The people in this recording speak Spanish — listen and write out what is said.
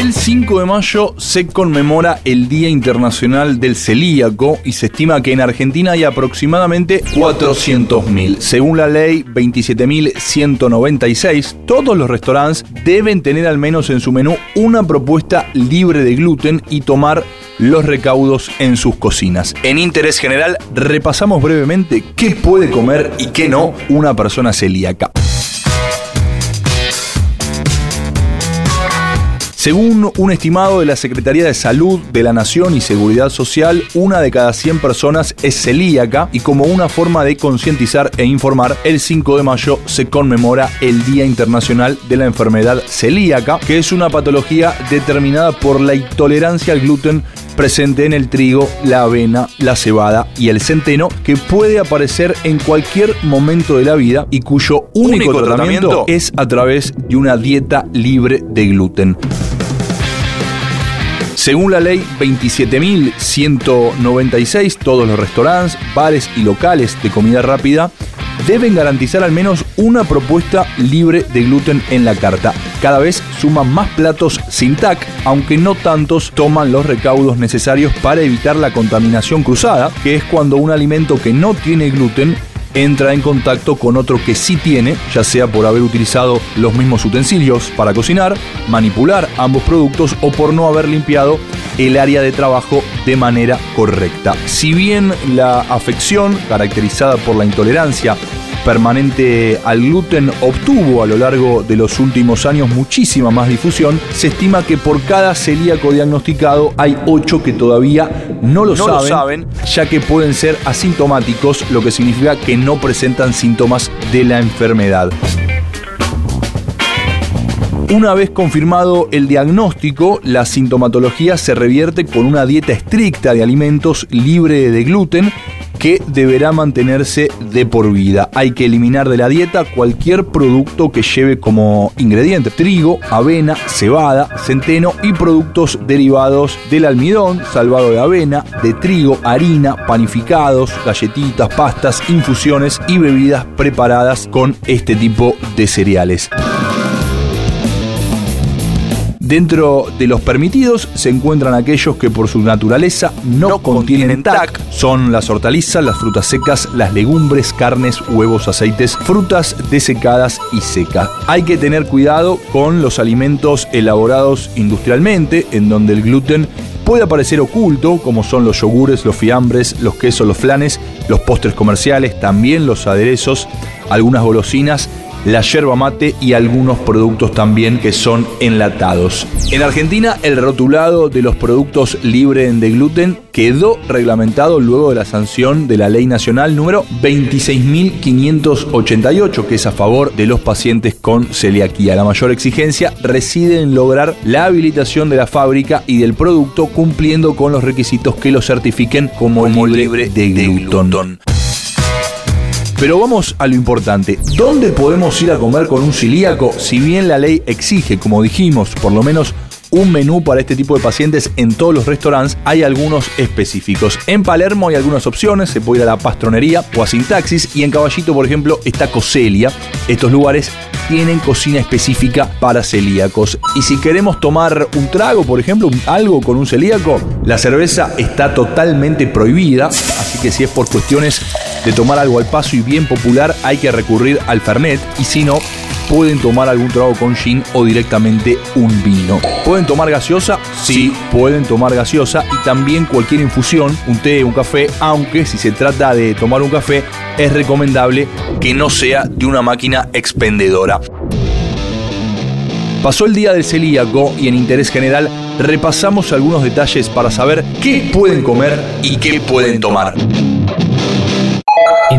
El 5 de mayo se conmemora el Día Internacional del Celíaco y se estima que en Argentina hay aproximadamente 400.000. Según la ley 27.196, todos los restaurantes deben tener al menos en su menú una propuesta libre de gluten y tomar los recaudos en sus cocinas. En interés general, repasamos brevemente qué puede comer y qué no una persona celíaca. Según un estimado de la Secretaría de Salud de la Nación y Seguridad Social, una de cada 100 personas es celíaca y como una forma de concientizar e informar, el 5 de mayo se conmemora el Día Internacional de la Enfermedad Celíaca, que es una patología determinada por la intolerancia al gluten presente en el trigo, la avena, la cebada y el centeno, que puede aparecer en cualquier momento de la vida y cuyo único, tratamiento es a través de una dieta libre de gluten. Según la ley 27.196, todos los restaurantes, bares y locales de comida rápida deben garantizar al menos una propuesta libre de gluten en la carta. Cada vez suman más platos sin TAC, aunque no tantos toman los recaudos necesarios para evitar la contaminación cruzada, que es cuando un alimento que no tiene gluten entra en contacto con otro que sí tiene, ya sea por haber utilizado los mismos utensilios para cocinar, manipular ambos productos o por no haber limpiado el área de trabajo de manera correcta. Si bien la afección, caracterizada por la intolerancia permanente al gluten obtuvo a lo largo de los últimos años muchísima más difusión, se estima que por cada celíaco diagnosticado hay 8 que todavía no, lo, saben, lo saben, ya que pueden ser asintomáticos, lo que significa que no presentan síntomas de la enfermedad. Una vez confirmado el diagnóstico, la sintomatología se revierte con una dieta estricta de alimentos libre de gluten que deberá mantenerse de por vida. Hay que eliminar de la dieta cualquier producto que lleve como ingrediente trigo, avena, cebada, centeno y productos derivados del almidón, salvado de avena, de trigo, harina, panificados, galletitas, pastas, infusiones y bebidas preparadas con este tipo de cereales. Dentro de los permitidos se encuentran aquellos que por su naturaleza no, contienen TAC. Son las hortalizas, las frutas secas, las legumbres, carnes, huevos, aceites, frutas desecadas y secas. Hay que tener cuidado con los alimentos elaborados industrialmente, en donde el gluten puede aparecer oculto, como son los yogures, los fiambres, los quesos, los flanes, los postres comerciales, también los aderezos, algunas golosinas la yerba mate y algunos productos también que son enlatados. En Argentina, el rotulado de los productos libres de gluten quedó reglamentado luego de la sanción de la Ley Nacional número 26.588, que es a favor de los pacientes con celiaquía. La mayor exigencia reside en lograr la habilitación de la fábrica y del producto cumpliendo con los requisitos que lo certifiquen como, libre, de, gluten. Pero vamos a lo importante. ¿Dónde podemos ir a comer con un celíaco? Si bien la ley exige, como dijimos, por lo menos un menú para este tipo de pacientes en todos los restaurantes, hay algunos específicos. En Palermo hay algunas opciones, se puede ir a la pastronería o a Sintaxis y en Caballito, por ejemplo, está Coselia. Estos lugares tienen cocina específica para celíacos. Y si queremos tomar un trago, por ejemplo, algo con un celíaco, la cerveza está totalmente prohibida, así que si es por cuestiones de tomar algo al paso y bien popular, hay que recurrir al Fernet y si no, pueden tomar algún trago con gin o directamente un vino. ¿Pueden tomar gaseosa? Sí, pueden tomar gaseosa y también cualquier infusión, un té, un café, aunque si se trata de tomar un café, es recomendable que no sea de una máquina expendedora. Pasó el día del celíaco y en interés general repasamos algunos detalles para saber qué pueden comer y qué pueden tomar.